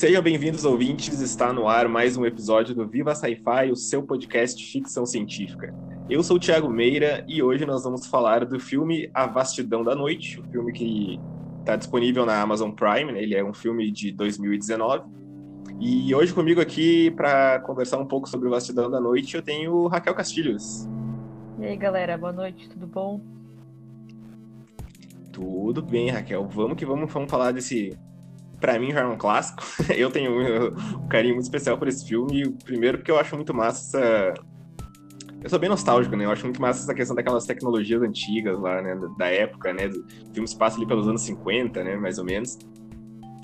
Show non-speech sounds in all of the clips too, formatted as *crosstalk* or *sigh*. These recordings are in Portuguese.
Sejam bem-vindos, ouvintes. Está no ar mais um episódio do Viva Sci-Fi, o seu podcast de ficção científica. Eu sou o Thiago Meira e hoje nós vamos falar do filme A Vastidão da Noite, o um filme que está disponível na Amazon Prime. Né? Ele é um filme de 2019. E hoje comigo aqui para conversar um pouco sobre o Vastidão da Noite eu tenho Raquel Castilhos. E aí, galera, boa noite, tudo bom? Tudo bem, Raquel. Vamos que vamos, vamos falar desse para mim já é um clássico. *laughs* Eu tenho um carinho muito especial por esse filme. Primeiro porque eu acho muito massa essa... Eu sou bem nostálgico, né? Eu acho muito massa essa questão daquelas tecnologias antigas lá, né? Da época, né? O filme se passa ali pelos anos 50, né? Mais ou menos.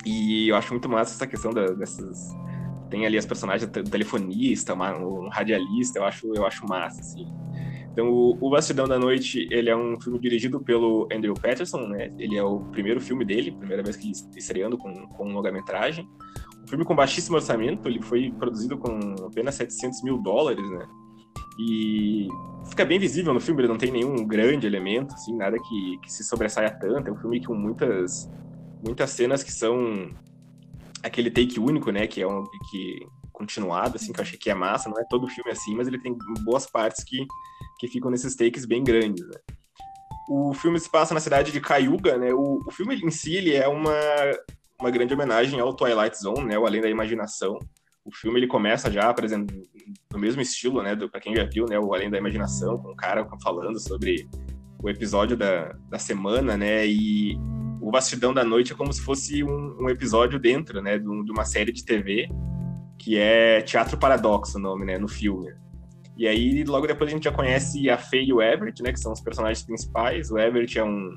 E eu acho muito massa essa questão da, dessas... Tem ali as personagens, telefonista, um radialista, eu acho, eu acho massa, assim. Então, o, o da Noite, ele é um filme dirigido pelo Andrew Patterson, né? Ele é o primeiro filme dele, primeira vez que ele está estreando com, com longa-metragem. Um filme com baixíssimo orçamento, ele foi produzido com apenas 700 mil dólares, né? E fica bem visível no filme, ele não tem nenhum grande elemento, assim, nada que, que se sobressaia tanto. É um filme com muitas, muitas cenas que são aquele take único, né? Que é um que continuado, assim, que eu achei que é massa. Não é todo filme assim, mas ele tem boas partes que que ficam nesses takes bem grandes. Né? O filme se passa na cidade de Cayuga, né? O, o filme em si ele é uma, uma grande homenagem ao Twilight Zone, né? O Além da Imaginação. O filme ele começa já apresentando no mesmo estilo, né? Para quem já viu, né? O Além da Imaginação, com o cara falando sobre o episódio da, da semana, né? E o Vastidão da Noite é como se fosse um, um episódio dentro, né? De, de, uma série de TV que é Teatro Paradoxo, o nome, né? No filme. E aí, logo depois, a gente já conhece a Faye e o Everett, né? Que são os personagens principais. O Everett é um,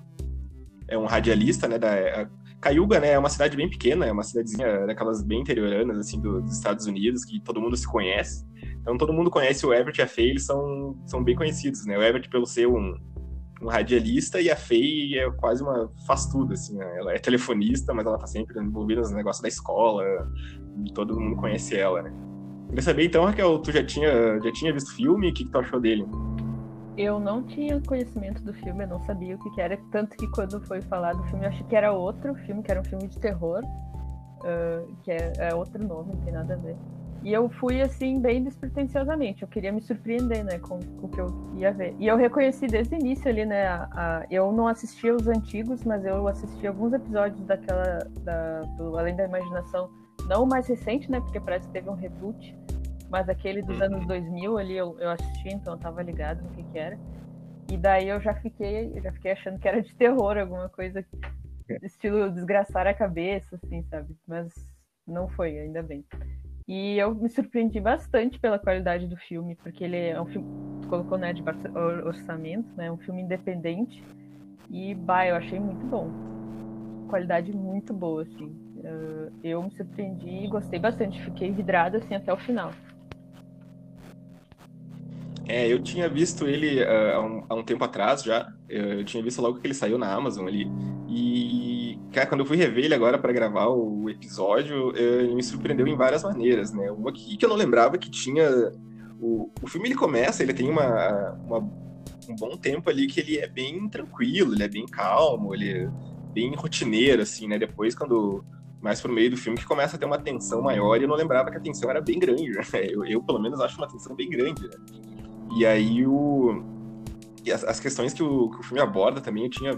é um radialista, né? Da, Cayuga, né? É uma cidade bem pequena, é uma cidadezinha daquelas bem interioranas, assim, do, dos Estados Unidos, que todo mundo se conhece. Então, todo mundo conhece o Everett e a Faye, eles são, são bem conhecidos, né? O Everett pelo ser um, um radialista e a Faye é quase uma faz tudo, assim, né? Ela é telefonista, mas ela tá sempre envolvida nos negócios da escola, todo mundo conhece ela, né? Queria saber então, Raquel, tu já tinha, já tinha visto filme? O que, que tu achou dele? Eu não tinha conhecimento do filme, eu não sabia o que, que era, tanto que quando foi falado do filme, eu achei que era outro filme, que era um filme de terror, uh, que é, é, outro nome, não tem nada a ver. E eu fui assim, bem despretensiosamente, eu queria me surpreender, né, com, com o que eu ia ver. E eu reconheci desde o início ali, né, a, a, eu não assistia os antigos, mas eu assisti alguns episódios daquela, da, do Além da Imaginação, não o mais recente, né, porque parece que teve um reboot, mas aquele dos uhum. anos 2000 ali eu, eu assisti, então eu tava ligado no que que era. E daí eu já fiquei, eu já fiquei achando que era de terror, alguma coisa é. estilo desgraçar a cabeça, assim, sabe? Mas não foi, ainda bem. E eu me surpreendi bastante pela qualidade do filme, porque ele é um filme, tu colocou, né, de orçamento, né, um filme independente. E, bah, eu achei muito bom. Qualidade muito boa, assim. Uh, eu me surpreendi e gostei bastante, fiquei vidrada, assim, até o final. É, eu tinha visto ele uh, há, um, há, um, tempo atrás já. Eu, eu, tinha visto logo que ele saiu na Amazon ali. E, cara, quando eu fui rever ele agora para gravar o episódio, ele me surpreendeu em várias maneiras, né? Uma que, que eu não lembrava que tinha. O, o filme ele começa, ele tem uma, uma, um bom tempo ali que ele é bem tranquilo, ele é bem calmo, ele é bem rotineiro, assim, né? Depois, quando mais pro meio do filme que começa a ter uma tensão maior e eu não lembrava que a tensão era bem grande. Né? *laughs* Eu, eu, pelo menos, acho uma tensão bem grande. Né? E aí o. As, as questões que o, que o filme aborda também, eu tinha.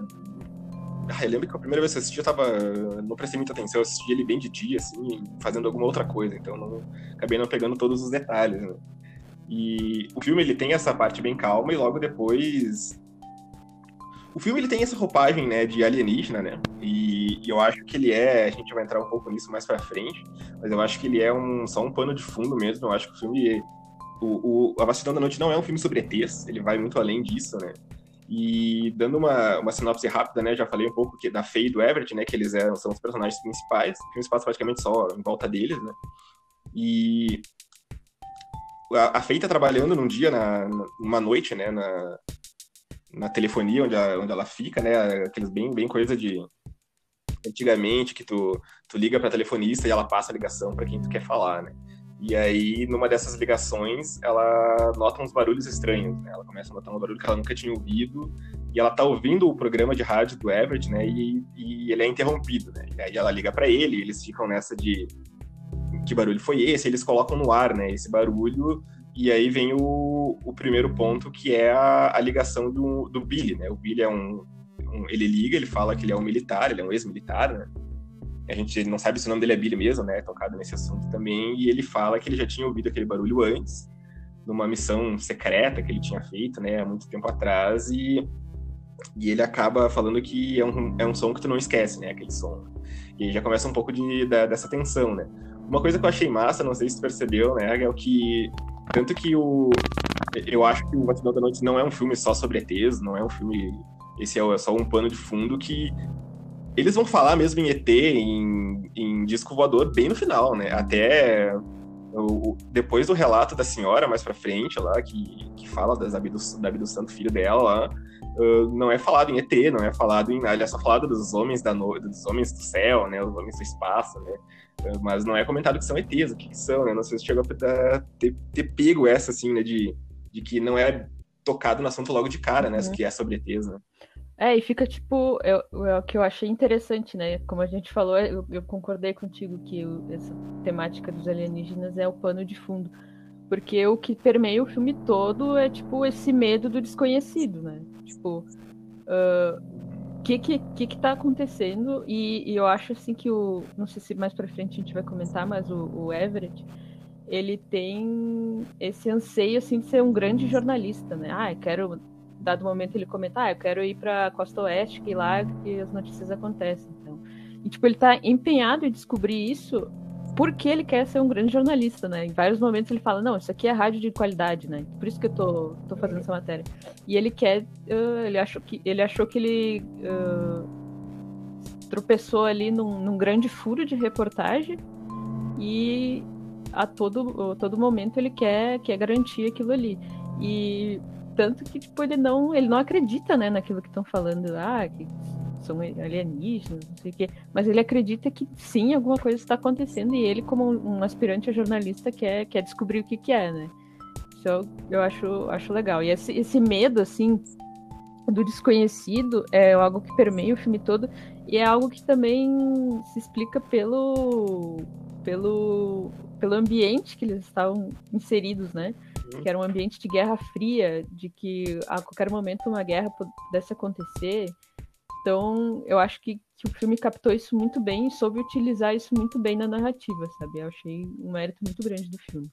Ah, eu lembro que a primeira vez que eu assisti, eu tava. Não prestei muita atenção, eu assisti ele bem de dia, assim, fazendo alguma outra coisa, então não, acabei não pegando todos os detalhes, né? E o filme ele tem essa parte bem calma e logo depois o filme ele tem essa roupagem, né, de alienígena, né? E, e, eu acho que ele é, a gente vai entrar um pouco nisso mais para frente, mas eu acho que ele é um só um pano de fundo mesmo. Eu acho que o filme o, o A Vastidão da Noite não é um filme sobre ETs, ele vai muito além disso, né? E dando uma, uma sinopse rápida, né? Já falei um pouco que da Faye e do Everett, né? Que eles eram, são os personagens principais. O filme se passa praticamente só em volta deles, né? E a, a Faye tá trabalhando num dia, na, numa noite, né? Na, na telefonia onde, a, onde ela fica, né? Aqueles bem, bem coisa de antigamente que tu, tu liga para telefonista e ela passa a ligação para quem tu quer falar, né? E aí, numa dessas ligações, ela nota uns barulhos estranhos, né? Ela começa a notar um barulho que ela nunca tinha ouvido, e ela tá ouvindo o programa de rádio do Everett, né? E, e ele é interrompido, né? E aí ela liga para ele, e eles ficam nessa de, que barulho foi esse, eles colocam no ar, né, esse barulho, e aí vem o, o primeiro ponto, que é a, a ligação do, do Billy, né, o Billy é um, um, ele liga, ele fala que ele é um militar, ele é um ex-militar, né, a gente não sabe se o nome dele é Billy mesmo, né, tocado nesse assunto também, e ele fala que ele já tinha ouvido aquele barulho antes, numa missão secreta que ele tinha feito, né, há muito tempo atrás, e, e ele acaba falando que é um, é um som que tu não esquece, né, aquele som. E aí já começa um pouco de, da, dessa tensão, né. Uma coisa que eu achei massa, não sei se tu percebeu, né, é o que, tanto que o, eu acho que o Batidão da Noite não é um filme só sobre ETs, não é um filme, esse é só um pano de fundo que eles vão falar mesmo em ET, em, em disco voador, bem no final, né, até o, depois do relato da senhora, mais pra frente, lá, que, que fala das abdu da abdução do filho dela lá, uh, não é falado em ET, não é falado em. Aliás, é só falado dos homens da no... dos homens do céu, né? Os homens do espaço, né? Uh, mas não é comentado que são ETs, o que, que são, né? Não sei se chegou a ter, ter pego essa, assim, né? De, de que não é tocado no assunto logo de cara, né? Uhum. Que é sobre ETs, né? É, e fica tipo, é o que eu achei interessante, né? Como a gente falou, eu, eu concordei contigo que essa temática dos alienígenas é o pano de fundo. Porque o que permeia o filme todo é, tipo, esse medo do desconhecido, né? Tipo, o uh, que, que, que que tá acontecendo? E, e, eu acho, assim, que o... Não sei se mais pra frente a gente vai comentar, mas o, o Everett, ele tem esse anseio, assim, de ser um grande jornalista, né? Ah, eu quero dado momento ele comenta, ah, eu quero ir para Costa Oeste, que lá que as notícias acontecem. Então. E tipo, ele tá empenhado em descobrir isso porque ele quer ser um grande jornalista, né? Em vários momentos ele fala, não, isso aqui é rádio de qualidade, né? Por isso que eu tô, tô fazendo essa matéria. E ele quer, uh, ele achou que ele achou que ele uh, tropeçou ali num, num grande furo de reportagem e a todo, todo momento ele quer, quer garantir aquilo ali. E tanto que, tipo, ele não, ele não acredita, né, naquilo que estão falando, ah, que são alienígenas, não sei o quê. Mas ele acredita que sim, alguma coisa está acontecendo e ele, como um aspirante a jornalista, quer, quer descobrir o que, que é, né? Isso eu, eu acho, acho legal. E esse, esse medo, assim, do desconhecido é algo que permeia o filme todo e é algo que também se explica pelo, pelo, pelo ambiente que eles estavam inseridos, né? Que era um ambiente de guerra fria, de que a qualquer momento uma guerra pudesse acontecer. Então, eu acho que, que, o filme captou isso muito bem e soube utilizar isso muito bem na narrativa, sabe? Eu achei um mérito muito grande do filme.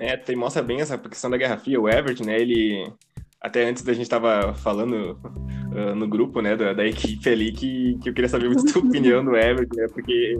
É, tem, mostra bem essa questão da Guerra Fria. O Everett, né, ele... Até antes da gente tava falando uh, no grupo, né, da, da, equipe ali, que, que eu queria saber muito a *laughs* opinião do Everett, né, porque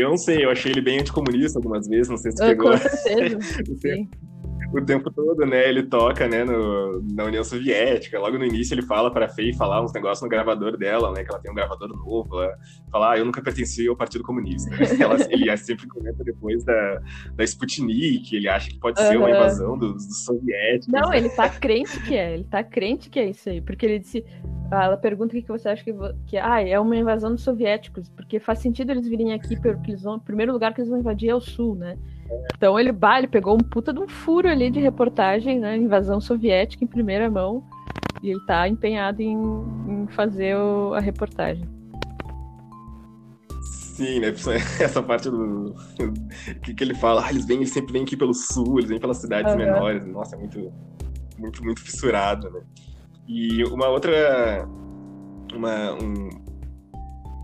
eu não sei, eu achei ele bem anticomunista algumas vezes, não sei se ah, pegou. Com certeza. *laughs* O tempo todo, né? Ele toca, né, no, na União Soviética. Logo no início ele fala para a Fei falar uns negócios no gravador dela, né? Que ela tem um gravador novo. Ela fala, ah, eu nunca pertenci ao Partido Comunista. *laughs* ela, ele sempre comenta depois da, da Sputnik, ele acha que pode uhum. ser uma invasão dos, dos soviéticos. Não, ele tá crente que é. Ele tá crente que é isso aí. Porque ele disse... Ela pergunta o que você acha que, que ah, é uma invasão dos soviéticos, porque faz sentido eles virem aqui, porque eles vão, o primeiro lugar que eles vão invadir é o sul, né? Então ele, bah, ele pegou um puta de um furo ali de reportagem, né? Invasão soviética em primeira mão. E ele tá empenhado em, em fazer o, a reportagem. Sim, né? Essa *laughs* parte do. que, que ele fala, ah, eles vêm, eles sempre vêm aqui pelo sul, eles vêm pelas cidades uhum. menores. Nossa, é muito, muito, muito fissurado, né? E uma outra. Uma, um,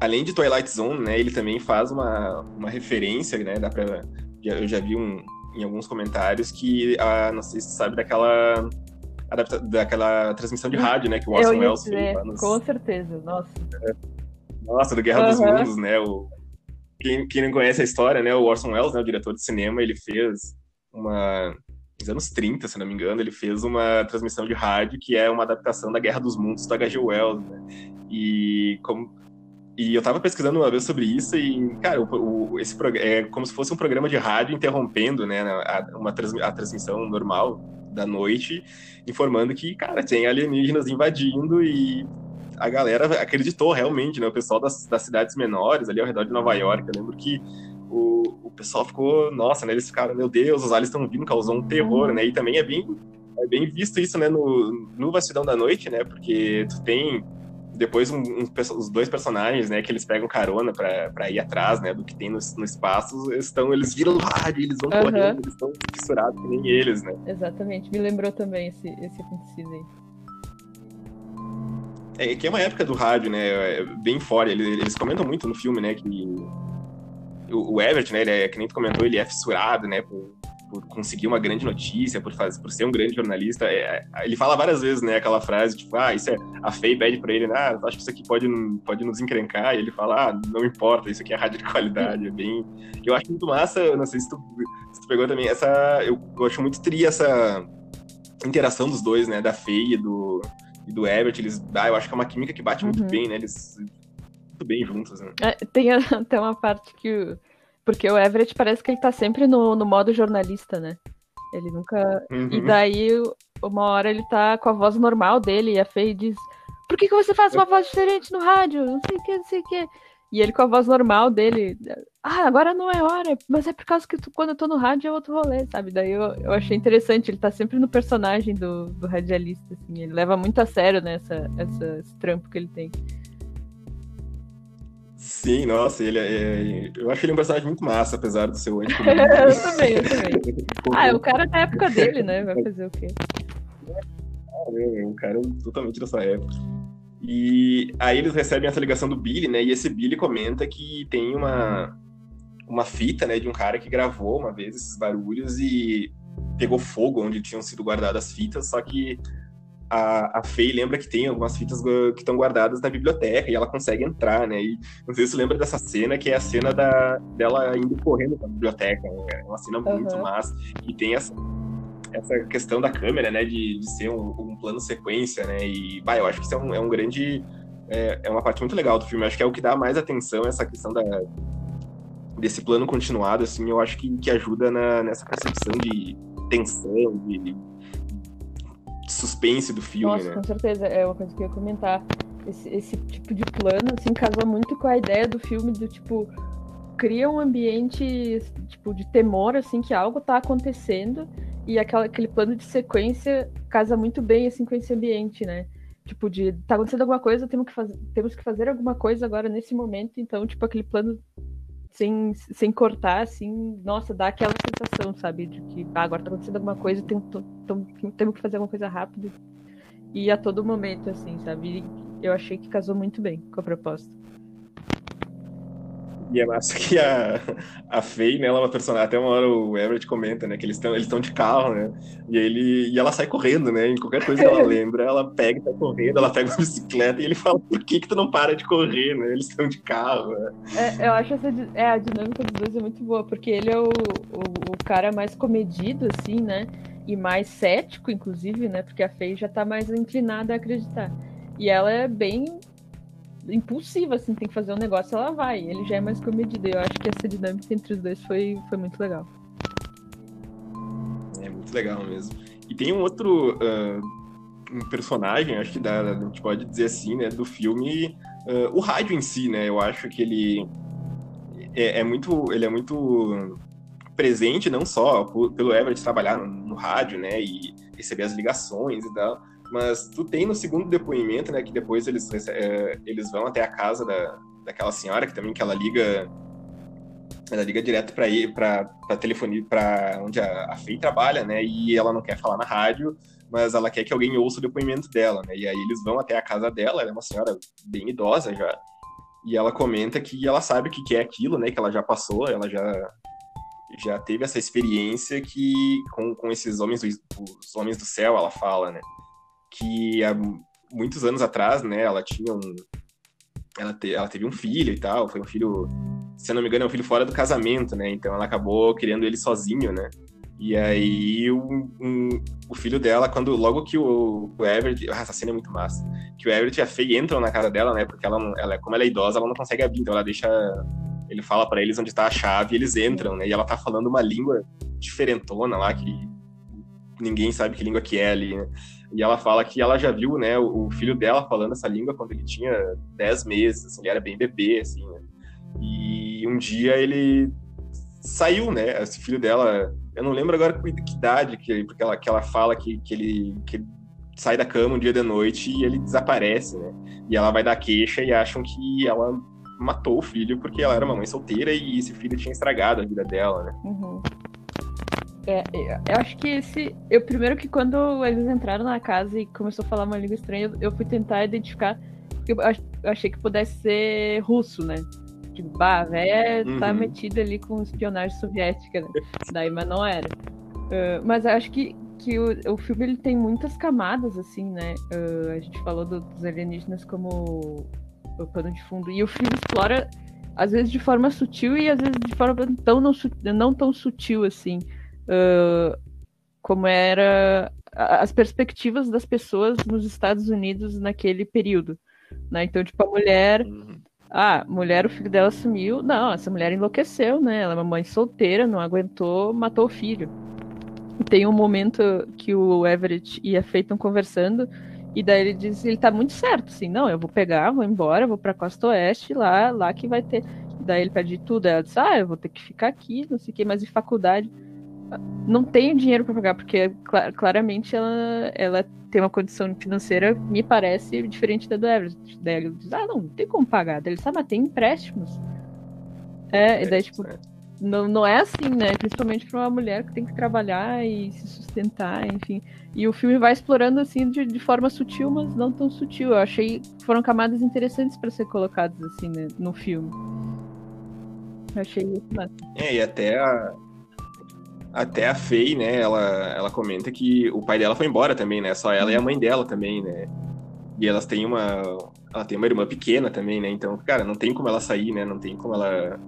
além de Twilight Zone, né, ele também faz uma, uma referência, né, dá pra eu já vi um, em alguns comentários que, ah, não sei se você sabe, daquela adapta, daquela transmissão de rádio, né, que o Orson Welles fez. Nos... Com certeza, nossa. Nossa, do Guerra uhum. dos Mundos, né, o... Quem, quem, não conhece a história, né, o Orson Welles, né, o diretor de cinema, ele fez uma... Nos anos 30, se não me engano, ele fez uma transmissão de rádio que é uma adaptação da Guerra dos Mundos do H.G. Wells, né? E como e eu tava pesquisando uma vez sobre isso e, cara, o, o, esse é como se fosse um programa de rádio interrompendo, né, a, uma a transmissão normal da noite, informando que, cara, tem alienígenas invadindo e a galera acreditou realmente, né, o pessoal das, das cidades menores ali ao redor de Nova York, eu lembro que o, o pessoal ficou, nossa, né, eles ficaram, meu Deus, os aliens estão vindo, causou um terror, né, e também é bem, é bem visto isso, né, no, no Vastidão da Noite, né, porque tu tem depois um, um, os dois personagens, né, que eles pegam carona pra, ir atrás, né, do que tem no, no espaço, eles, estão, eles viram rádio, *laughs* eles vão uhum. correndo, eles estão fissurados que nem eles, né. Exatamente, me lembrou também esse, esse acontecido aí. É que é uma época do rádio, né, é bem fora, eles, eles comentam muito no filme, né, que o, o Everett, né, ele é, que nem tu comentou, ele é fissurado, né, por, por conseguir uma grande notícia, por, fazer, por ser um grande jornalista. É, é, ele fala várias vezes, né, aquela frase, tipo, ah, isso é. A Faye pede pra ele, né, ah, acho que isso aqui pode, pode nos encrencar. E ele fala, ah, não importa, isso aqui é rádio de qualidade. É bem. *laughs* Eu acho muito massa, não sei se tu, se tu pegou também, essa. Eu, eu acho muito tri essa interação dos dois, né, da Faye e do, e do Everett. Eles, ah, eu acho que é uma química que bate muito uhum. bem, né, eles. Muito bem juntos, né? É, tem até *laughs* uma parte que porque o Everett parece que ele tá sempre no, no modo jornalista, né? Ele nunca. Uhum. E daí, uma hora ele tá com a voz normal dele e a Faye diz: Por que, que você faz uma voz diferente no rádio? Não sei o que, não sei o que. E ele com a voz normal dele, ah, agora não é hora, mas é por causa que tu, quando eu tô no rádio é outro rolê, sabe? Daí eu, eu achei interessante, ele tá sempre no personagem do, do radialista, assim, ele leva muito a sério, né, essa, essa, esse trampo que ele tem. Sim, nossa, ele é, é, Eu acho ele um personagem muito massa, apesar do seu anti Eu também, eu também. *laughs* ah, é o cara da época dele, né? Vai fazer o quê? É, um cara totalmente da sua época. E aí eles recebem essa ligação do Billy, né? E esse Billy comenta que tem uma, uma fita, né, de um cara que gravou uma vez esses barulhos e pegou fogo onde tinham sido guardadas as fitas, só que a, a Faye lembra que tem algumas fitas que estão guardadas na biblioteca e ela consegue entrar, né? E não sei se você lembra dessa cena, que é a cena da, dela indo correndo pra biblioteca. Né? É uma cena uhum. muito massa. E tem essa, essa questão da câmera, né? De, de ser um, um plano sequência, né? E, bah, eu acho que isso é um, é um grande... É, é, uma parte muito legal do filme. Eu acho que é o que dá mais atenção, essa questão da, desse plano continuado, assim, eu acho que, que ajuda na, nessa percepção de tensão, de, suspense do filme, Nossa, né? com certeza, é uma coisa que eu ia comentar. Esse, esse tipo de plano, assim, casa muito com a ideia do filme do tipo cria um ambiente tipo de temor assim que algo tá acontecendo e aquela, aquele plano de sequência casa muito bem assim com esse ambiente, né? Tipo de tá acontecendo alguma coisa, temos que fazer, temos que fazer alguma coisa agora nesse momento, então tipo aquele plano sem, sem cortar, assim, nossa, dá aquela sensação, sabe? De que ah, agora tá acontecendo alguma coisa, tem, temos que fazer alguma coisa rápido. E a todo momento, assim, sabe? Eu achei que casou muito bem com a proposta. E é massa que a, a Faye, né, ela é uma personagem. Até uma hora o Everett comenta, né, que eles estão eles de carro, né? E, ele, e ela sai correndo, né? Em qualquer coisa que ela *laughs* lembra, ela pega e sai correndo, ela pega uma bicicleta e ele fala: por que, que tu não para de correr, né? Eles estão de carro. Né? É, eu acho essa é, a dinâmica dos dois é muito boa, porque ele é o, o, o cara mais comedido, assim, né? E mais cético, inclusive, né? Porque a Faye já tá mais inclinada a acreditar. E ela é bem impulsiva, assim, tem que fazer um negócio, ela vai. Ele já é mais comedido. Eu acho que essa dinâmica entre os dois foi, foi muito legal. É muito legal mesmo. E tem um outro uh, um personagem, acho que dá, a gente pode dizer assim, né, do filme, uh, o rádio em si, né? Eu acho que ele é, é muito, ele é muito presente não só pelo Everett trabalhar no, no rádio, né, e receber as ligações e tal, mas tu tem no segundo depoimento, né, que depois eles, é, eles vão até a casa da, daquela senhora, que também que ela liga ela liga direto para ir para telefonia para onde a, a Fei trabalha, né? E ela não quer falar na rádio, mas ela quer que alguém ouça o depoimento dela, né? E aí eles vão até a casa dela, ela é uma senhora bem idosa já. E ela comenta que ela sabe o que é aquilo, né? Que ela já passou, ela já já teve essa experiência que com, com esses homens os homens do céu, ela fala, né? Que há muitos anos atrás, né, ela tinha um. Ela, te, ela teve um filho e tal, foi um filho, se eu não me engano, é um filho fora do casamento, né? Então ela acabou criando ele sozinho, né? E aí um, um, o filho dela, quando logo que o, o Everett, ah, essa cena é muito massa, que o Everett e a Faye entram na casa dela, né? Porque ela, ela, como ela é idosa, ela não consegue abrir, então ela deixa, ele fala para eles onde tá a chave, e eles entram, né? E ela tá falando uma língua diferentona lá que ninguém sabe que língua que é ali, né? E ela fala que ela já viu, né, o, filho dela falando essa língua quando ele tinha 10 meses, assim, ele era bem bebê, assim, né? E um dia ele saiu, né, esse filho dela, eu não lembro agora que idade, que, porque ela, que ela fala que, que, ele, que sai da cama um dia de noite e ele desaparece, né? E ela vai dar queixa e acham que ela matou o filho porque ela era uma mãe solteira e esse filho tinha estragado a vida dela, né? Uhum. É, eu acho que esse. Eu primeiro que quando eles entraram na casa e começou a falar uma língua estranha, eu fui tentar identificar. Eu achei que pudesse ser russo, né? Tipo, bah, véia tá uhum. tá metida ali com espionagem soviética, né? Daí, mas não era. Uh, mas acho que, que o, o filme ele tem muitas camadas, assim, né? Uh, a gente falou do, dos alienígenas como o pano de fundo. E o filme explora, às vezes, de forma sutil e às vezes de forma tão não, não tão sutil, assim. Uh, como era as perspectivas das pessoas nos Estados Unidos naquele período. Né? Então, tipo, a mulher. Uhum. Ah, mulher, o filho dela sumiu. Não, essa mulher enlouqueceu, né? Ela é uma mãe solteira, não aguentou, matou o filho. Tem um momento que o Everett e a Faye estão conversando, e daí ele diz, ele tá muito certo, assim, não, eu vou pegar, vou embora, vou pra Costa Oeste, lá, lá que vai ter. Daí ele pede tudo, ela diz, ah, eu vou ter que ficar aqui, não sei o que, mas em faculdade não tenho dinheiro para pagar, porque claramente ela, ela tem uma condição financeira, me parece, diferente da do Everett. Daí ele diz, ah, não, não tem como pagar. Daí ele sabe, mas tem empréstimos. É, e daí, tipo, não, não é assim, né? Principalmente para uma mulher que tem que trabalhar e se sustentar, enfim. E o filme vai explorando assim de, de forma sutil, mas não tão sutil. Eu achei que foram camadas interessantes para ser colocadas assim né, no filme. Eu achei isso massa. É, e até a, até a Faye, né, ela, ela comenta que o pai dela foi embora também, né? Só ela e a mãe dela também, né? E elas têm uma. Ela tem uma irmã pequena também, né? Então, cara, não tem como ela sair, né? Não tem como ela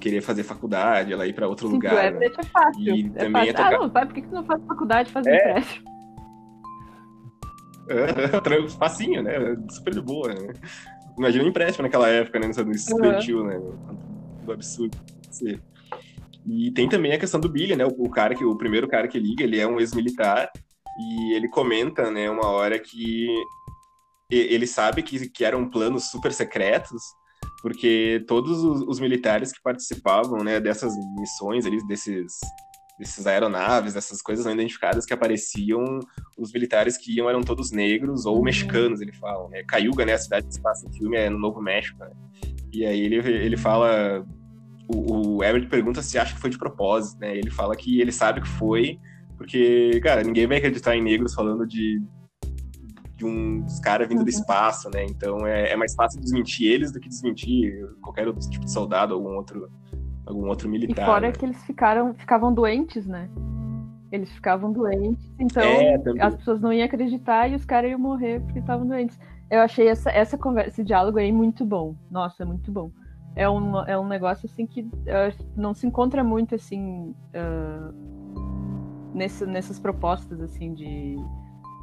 querer fazer faculdade, ela ir para outro Sim, lugar. É, né? é fácil. E é também fácil. É tocar... Ah, não, pai, por que, que tu não faz faculdade e faz é. empréstimo? *laughs* É, facinho, né? Super de boa, né? Imagina um empréstimo naquela época, né? No estudantil, uhum. né? Do absurdo. Sim. E tem também a questão do Billy, né? O, o, cara que o primeiro cara que liga, ele é um ex-militar e ele comenta, né, uma hora que ele sabe que, que eram planos super secretos, porque todos os, os militares que participavam, né, dessas missões ali, desses desses aeronaves, dessas coisas não identificadas que apareciam, os militares que iam eram todos negros ou mexicanos, ele fala, né? Cayuga, né, a cidade que se passa no filme é no Novo México, né? E aí ele, ele fala o, o Everett pergunta se acha que foi de propósito, né? Ele fala que ele sabe que foi, porque, cara, ninguém vai acreditar em negros falando de, de uns caras vindo uhum. do espaço, né? Então é, é, mais fácil desmentir eles do que desmentir qualquer outro tipo de soldado, algum outro, algum outro militar. E fora né? que eles ficaram, ficavam doentes, né? Eles ficavam doentes, então é, as pessoas não iam acreditar e os caras iam morrer porque estavam doentes. Eu achei essa, essa conversa, esse diálogo aí muito bom. Nossa, muito bom é um, é um negócio assim que uh, não se encontra muito assim uh, nesse, nessas propostas assim de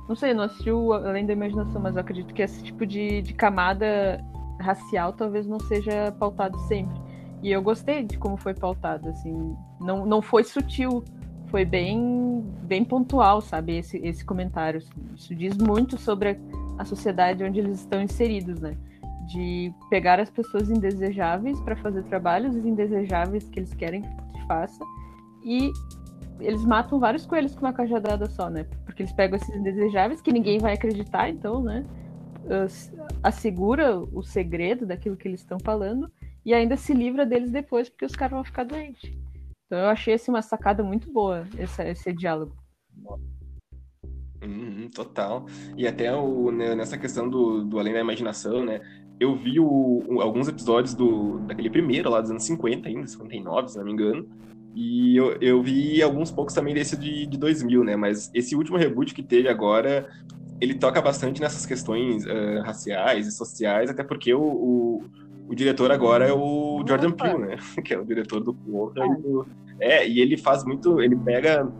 não sei, não assistiu além da imaginação, mas eu acredito que esse tipo de, de camada racial talvez não seja pautado sempre. E eu gostei de como foi pautado, assim, não, não foi sutil, foi bem bem pontual, sabe, esse, esse comentário. Assim. Isso diz muito sobre a, a sociedade onde eles estão inseridos, né? De pegar as pessoas indesejáveis para fazer trabalhos indesejáveis que eles querem que faça e eles matam vários coelhos com uma cajadada só, né? Porque eles pegam esses indesejáveis que ninguém vai acreditar, então, né? Assegura o segredo daquilo que eles estão falando e ainda se livra deles depois porque os caras vão ficar doentes. Então eu achei assim, uma sacada muito boa esse, esse diálogo. Uhum, total. E até o, né, nessa questão do, do além da imaginação, né? Eu vi o, alguns episódios do, daquele primeiro lá dos anos 50 ainda, 59, se não me engano. E eu, eu vi alguns poucos também desse de, de 2000, né? Mas esse último reboot que teve agora, ele toca bastante nessas questões uh, raciais e sociais, até porque o, o, o, diretor agora é o Jordan Peele, né? *laughs* Que é o diretor do. É. é, e ele faz muito... Ele pega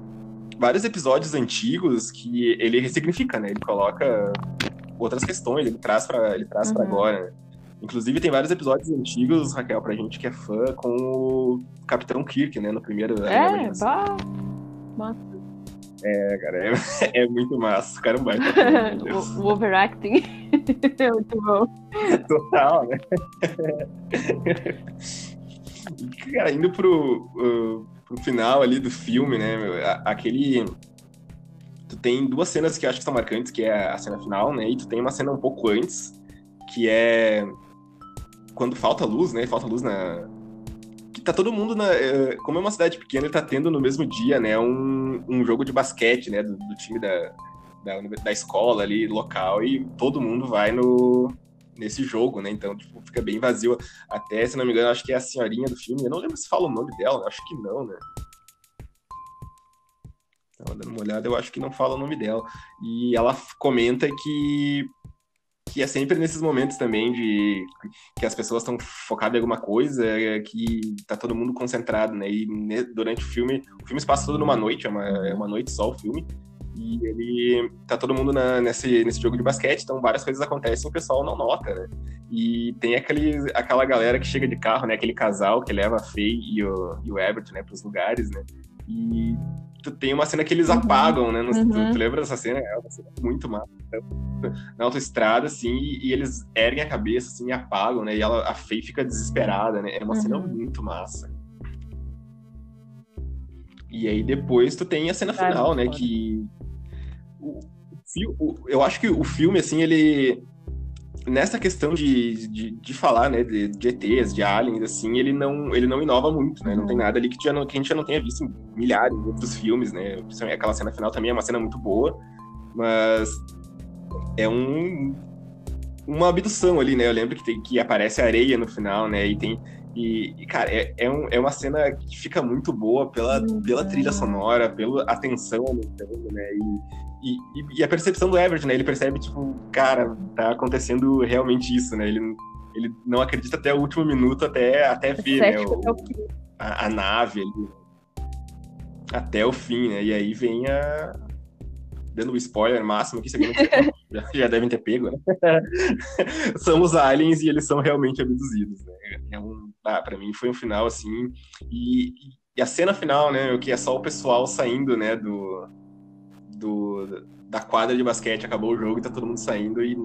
vários episódios antigos que ele ressignifica, né? Ele coloca outras questões, ele traz para ele traz uhum. para agora. Né? Inclusive tem vários episódios antigos, Raquel, pra gente que é fã, com o Capitão Kirk, né, no primeiro. É, bah, massa. É, cara, é, *laughs* é muito massa. Caramba. o, *laughs* o overacting *laughs* é muito bom. Total, né? cara, indo pro, uh, pro final ali do filme, né, aquele tem duas cenas que eu acho que são marcantes, que é a cena final, né? E tu tem uma cena um pouco antes, que é quando falta luz, né? Falta luz na. Que tá todo mundo na. Eh, como é uma cidade pequena, ele tá tendo no mesmo dia, né? Um, um jogo de basquete, né? Do, do time da, da, da, escola ali, local, e todo mundo vai no. Nesse jogo, né? Então, tipo, fica bem vazio. Até, se não me engano, acho que é a senhorinha do filme. Eu não lembro se fala o nome dela, acho que não, né? Tava dando uma olhada, eu acho que não fala o nome dela. E ela comenta que que é sempre nesses momentos também de que as pessoas estão focadas em alguma coisa, que tá todo mundo concentrado, né? E durante o filme, o filme se passa todo numa noite, é uma, é uma noite só o filme. E ele tá todo mundo na, nesse, nesse jogo de basquete, então várias coisas acontecem e o pessoal não nota, né? E tem aquele, aquela galera que chega de carro, né? Aquele casal que leva a Faye e o, e o Everett, né, pros lugares, né? E tem uma cena que eles uhum. apagam, né? No, uhum. tu, tu, lembra dessa cena? É uma cena muito massa. Na autoestrada, assim, e, e, eles erguem a cabeça, assim, e apagam, né? E ela, a Faye fica desesperada, né? É uma uhum. cena muito massa. E aí depois tu tem a cena final, né? Que... O, o, eu acho que o filme, assim, ele nessa questão de, de, de, falar, né, de, de ETs, de aliens, assim, ele não, ele não inova muito, né? Não tem nada ali que, já não, que a gente já não tenha visto em milhares de outros filmes, né? Aquela cena final também é uma cena muito boa, mas é um uma abdução ali, né? Eu lembro que, tem, que aparece areia no final, né? E tem e, e, cara, é, é, um, é, uma cena que fica muito boa pela, pela trilha sonora, pela atenção né? E, e, e, a percepção do Everett, né? Ele percebe, tipo, cara, tá acontecendo realmente isso, né? Ele, ele não acredita até o último minuto, até, até ver, né? O, a, a, nave ali. Até o fim, né? E aí vem a. Dando o spoiler máximo aqui, segundo já, *laughs* já devem ter pego, né? *laughs* são os aliens e eles são realmente abduzidos, né? É um, ah, pra mim foi um final assim. E, e a cena final, né? Que é só o pessoal saindo, né? Do, do, da quadra de basquete, acabou o jogo e tá todo mundo saindo e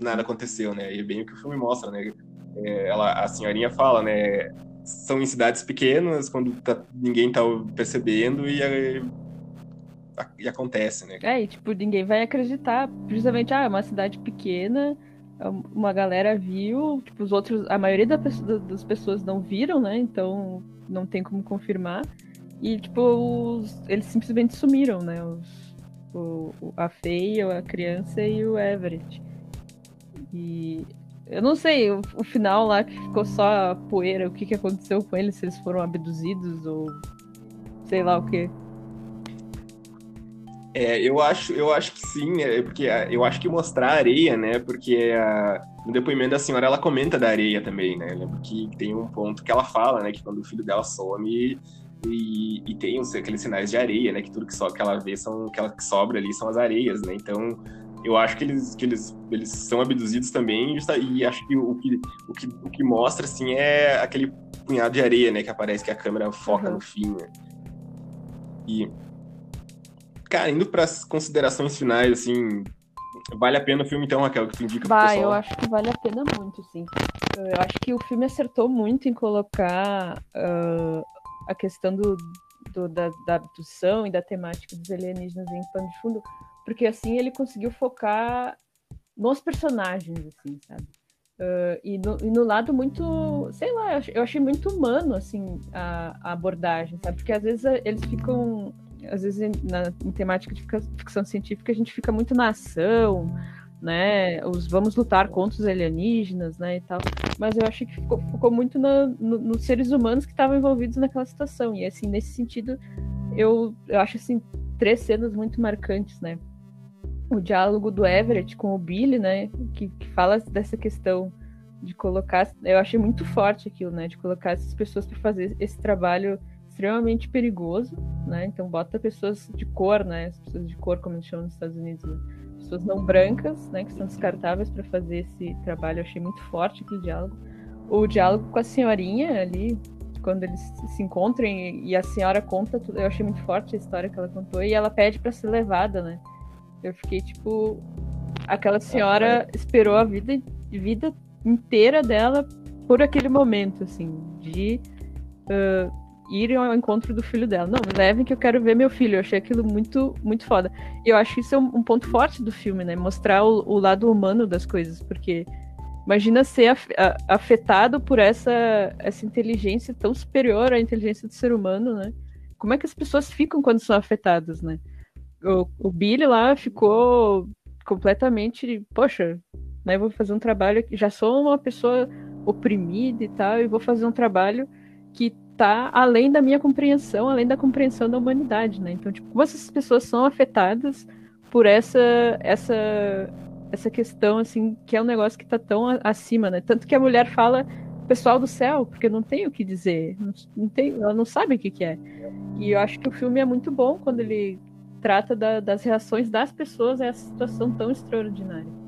nada aconteceu, né? E é bem o que o filme mostra, né? É, ela, a senhorinha fala, né? São em cidades pequenas, quando tá, ninguém tá percebendo e, e acontece, né? É, e tipo, ninguém vai acreditar. Justamente, ah, é uma cidade pequena, uma galera viu, tipo, os outros, a maioria da, das pessoas não viram, né? Então não tem como confirmar. E, tipo, os, eles simplesmente sumiram, né? Os, o, a Feia, a criança e o Everett. E eu não sei, o, o, final lá que ficou só poeira, o que, que aconteceu com eles, se eles foram abduzidos ou sei lá o que. É, eu acho, eu acho que sim, é, porque é, eu acho que mostrar a areia, né? Porque a, no depoimento da senhora ela comenta da areia também, né? Eu lembro que tem um ponto que ela fala, né? Que quando o filho dela some e, e tem os, aqueles sinais de areia, né? Que tudo que, so, que ela vê são que ela que sobra ali são as areias, né? Então eu acho que eles, que eles, eles são abduzidos também e acho que o que, o que, o que mostra assim é aquele punhado de areia, né? Que aparece que a câmera foca uhum. no fim, né? E Cara, indo para as considerações finais, assim, vale a pena o filme então, Raquel, que tu indica Vai, pessoal? eu acho que vale a pena muito, sim. Eu acho que o filme acertou muito em colocar uh, a questão do, do da, da, abdução e da temática dos alienígenas em pano de fundo, porque assim ele conseguiu focar nos personagens, assim, sabe? Uh, e, no, e, no, lado muito, sei lá, eu achei muito humano, assim, a, a abordagem, sabe? Porque às vezes eles ficam às vezes na, em temática de ficção científica a gente fica muito na ação, né? Os vamos lutar contra os alienígenas, né? E tal. Mas eu acho que ficou, ficou muito no, no, nos seres humanos que estavam envolvidos naquela situação. E assim, nesse sentido, eu, eu acho assim três cenas muito marcantes, né? O diálogo do Everett com o Billy, né? Que, que fala dessa questão de colocar. Eu achei muito forte aquilo, né? De colocar essas pessoas para fazer esse trabalho extremamente perigoso, né? Então bota pessoas de cor, né? As pessoas de cor, como eles chamam nos Estados Unidos, né? pessoas não brancas, né? Que são descartáveis para fazer esse trabalho. Eu achei muito forte aquele diálogo. O diálogo com a senhorinha ali, quando eles se encontram e a senhora conta tudo, eu achei muito forte a história que ela contou e ela pede para ser levada, né? Eu fiquei tipo, aquela senhora esperou a vida, vida inteira dela por aquele momento, assim, de uh, ir ao encontro do filho dela. Não, me levem que eu quero ver meu filho. Eu achei aquilo muito, muito foda. E eu acho que isso é um, um ponto forte do filme, né? Mostrar o, o, lado humano das coisas, porque imagina ser afetado por essa, essa inteligência tão superior à inteligência do ser humano, né? Como é que as pessoas ficam quando são afetadas, né? O, o Billy lá ficou completamente, poxa, né? Vou fazer um trabalho que já sou uma pessoa oprimida e tal, e vou fazer um trabalho que tá além da minha compreensão, além da compreensão da humanidade, né? Então, tipo, como essas pessoas são afetadas por essa essa essa questão assim, que é um negócio que tá tão acima, né? Tanto que a mulher fala pessoal do céu, porque não tem o que dizer, não, não tem, ela não sabe o que, que é. E eu acho que o filme é muito bom quando ele trata da, das reações das pessoas a essa situação tão extraordinária.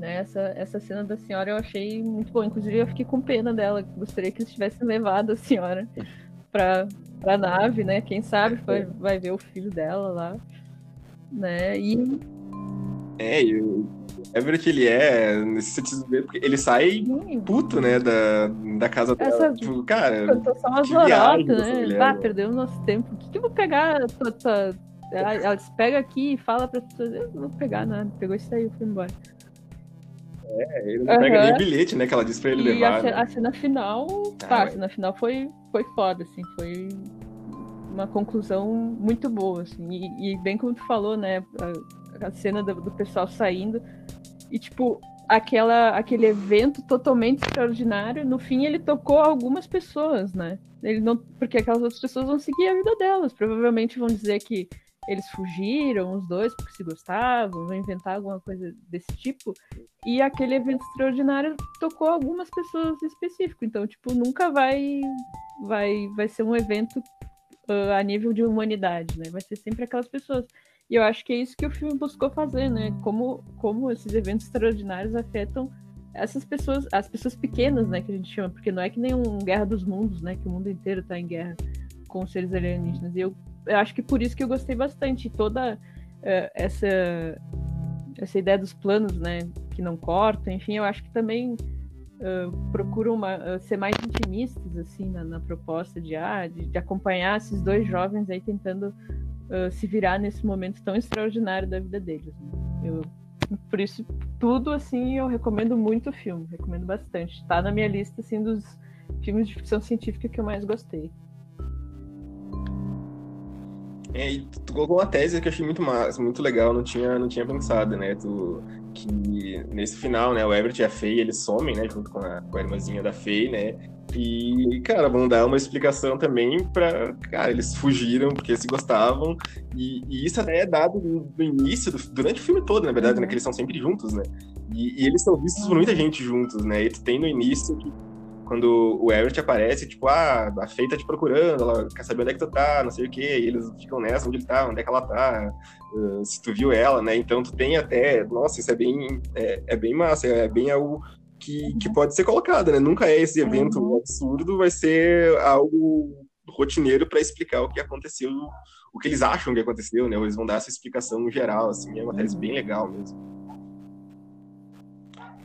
Né? Essa, essa cena da senhora eu achei muito bom. Inclusive, eu fiquei com pena dela. Gostaria que eles tivessem levado a senhora *laughs* para a nave, né? Quem sabe vai, vai ver o filho dela lá. Né? E. É, e o Everett, ele é, nesse sentido, porque ele sai puto, né, da, da casa dela. Essa, tipo, cara. Eu tô só uma zorota, né? Ah, perdeu o nosso tempo. O que, que eu vou pegar? Tua, tua... Ela, ela pega aqui e fala pra pessoas. Eu não vou pegar nada. Pegou e saiu, foi embora. É, ele não uhum. pega nem o bilhete, né? Que ela disse pra ele e levar. A, a cena final. Ah, tá, a cena final foi, foi foda, assim, foi uma conclusão muito boa, assim. E, e bem como tu falou, né? A, a cena do, do, pessoal saindo. E, tipo, aquela, aquele evento totalmente extraordinário, no fim ele tocou algumas pessoas, né? Ele não, porque aquelas outras pessoas vão seguir a vida delas. Provavelmente vão dizer que eles fugiram, os dois, porque se gostavam, vão inventar alguma coisa desse tipo. E aquele evento extraordinário tocou algumas pessoas em específico. Então, tipo, nunca vai vai vai ser um evento uh, a nível de humanidade, né? Vai ser sempre aquelas pessoas. E eu acho que é isso que o filme buscou fazer, né? Como como esses eventos extraordinários afetam essas pessoas, as pessoas pequenas, né, que a gente chama, porque não é que nem um Guerra dos Mundos, né, que o mundo inteiro tá em guerra com os seres alienígenas. E eu eu acho que por isso que eu gostei bastante. Toda uh, essa, essa ideia dos planos, né, que não cortam, enfim, eu acho que também uh, procuram uh, ser mais intimistas, assim, na, na proposta de, ah, de, de, acompanhar esses dois jovens aí tentando se virar nesse momento tão extraordinário da vida deles. Né? Eu, por isso, tudo, assim, eu recomendo muito o filme, recomendo bastante. Tá na minha lista, assim, dos filmes de ficção científica que eu mais gostei. É, e tu colocou uma tese que eu achei muito massa, muito legal, não tinha, não tinha pensado, né? Tu, que nesse final, né, o Everett e a Faye, eles somem, né, junto com a, com a irmãzinha da Faye, né? E, cara, vão dar uma explicação também pra. Cara, eles fugiram porque se gostavam. E, e isso até é dado no, no início, do, durante o filme todo, na verdade, né? Que eles são sempre juntos, né? E, e eles são vistos por muita gente juntos, né? E tu tem no início que quando o Everett aparece, tipo, ah, a Faye tá te procurando, ela quer saber onde é que tu tá, não sei o quê, e eles ficam nessa, onde ele tá, onde é que ela tá, uh, se tu viu ela, né? Então tu tem até, nossa, isso é bem, é, é bem massa, é bem algo que, que pode ser colocado, né? Nunca é esse evento uhum. absurdo, vai ser algo rotineiro para explicar o que aconteceu, o que eles acham que aconteceu, né? Eles vão dar essa explicação geral, assim, é uma tese bem legal mesmo.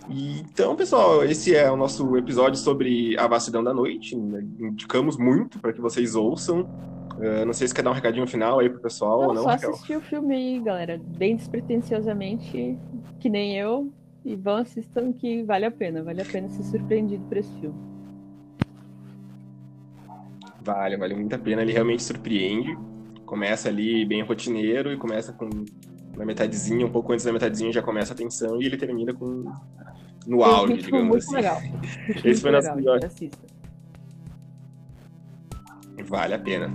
Então, pessoal, esse é o nosso episódio sobre a vastidão da noite. Indicamos muito para que vocês ouçam. Uh, não sei se quer dar um recadinho final aí pro pessoal não, ou não. Só Raquel. assistir o filme aí, galera. Bem despretensiosamente, que nem eu. E vão assistam que vale a pena. Vale a pena ser surpreendido por esse filme. Vale, vale muito a pena. Ele realmente surpreende. Começa ali bem rotineiro e começa com na metadezinha, um pouco antes da metadezinha já começa a tensão e ele termina com no auge, digamos muito assim. Legal. Esse foi o nosso episódio. Vale a pena.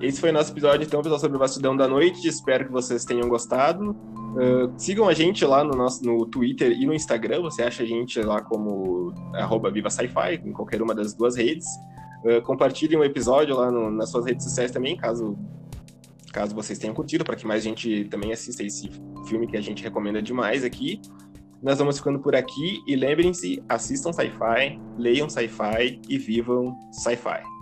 Esse foi o nosso episódio, então, pessoal, sobre o Bastidão da Noite. Espero que vocês tenham gostado. Uh, sigam a gente lá no nosso no Twitter e no Instagram. Você acha a gente lá como arroba Viva Sci-Fi, em qualquer uma das duas redes. Uh, compartilhem o episódio lá no, nas suas redes sociais também, caso caso vocês tenham curtido, para que mais gente também assista esse filme que a gente recomenda demais aqui. Nós vamos ficando por aqui e lembrem-se, assistam sci-fi, leiam sci-fi e vivam sci-fi.